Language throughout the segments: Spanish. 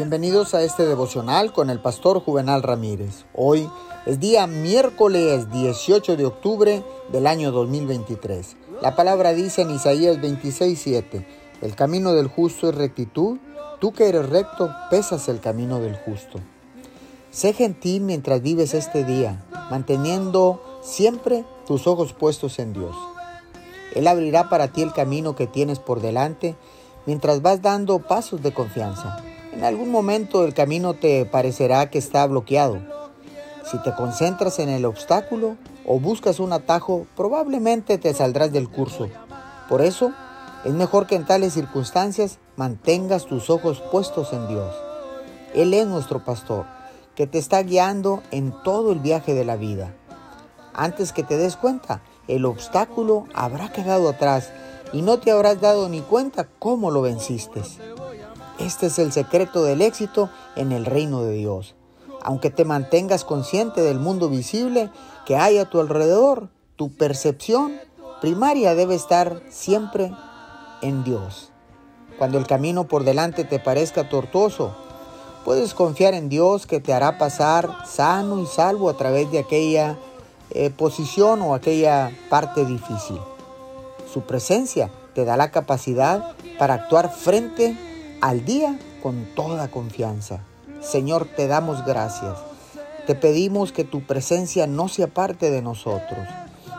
Bienvenidos a este devocional con el pastor Juvenal Ramírez. Hoy es día miércoles 18 de octubre del año 2023. La palabra dice en Isaías 26:7, el camino del justo es rectitud, tú que eres recto, pesas el camino del justo. Sé gentil mientras vives este día, manteniendo siempre tus ojos puestos en Dios. Él abrirá para ti el camino que tienes por delante mientras vas dando pasos de confianza. En algún momento el camino te parecerá que está bloqueado. Si te concentras en el obstáculo o buscas un atajo, probablemente te saldrás del curso. Por eso, es mejor que en tales circunstancias mantengas tus ojos puestos en Dios. Él es nuestro pastor, que te está guiando en todo el viaje de la vida. Antes que te des cuenta, el obstáculo habrá quedado atrás y no te habrás dado ni cuenta cómo lo venciste. Este es el secreto del éxito en el reino de Dios. Aunque te mantengas consciente del mundo visible que hay a tu alrededor, tu percepción primaria debe estar siempre en Dios. Cuando el camino por delante te parezca tortuoso, puedes confiar en Dios que te hará pasar sano y salvo a través de aquella eh, posición o aquella parte difícil. Su presencia te da la capacidad para actuar frente al día con toda confianza. Señor, te damos gracias. Te pedimos que tu presencia no se aparte de nosotros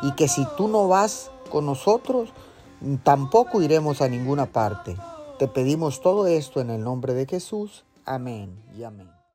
y que si tú no vas con nosotros, tampoco iremos a ninguna parte. Te pedimos todo esto en el nombre de Jesús. Amén y amén.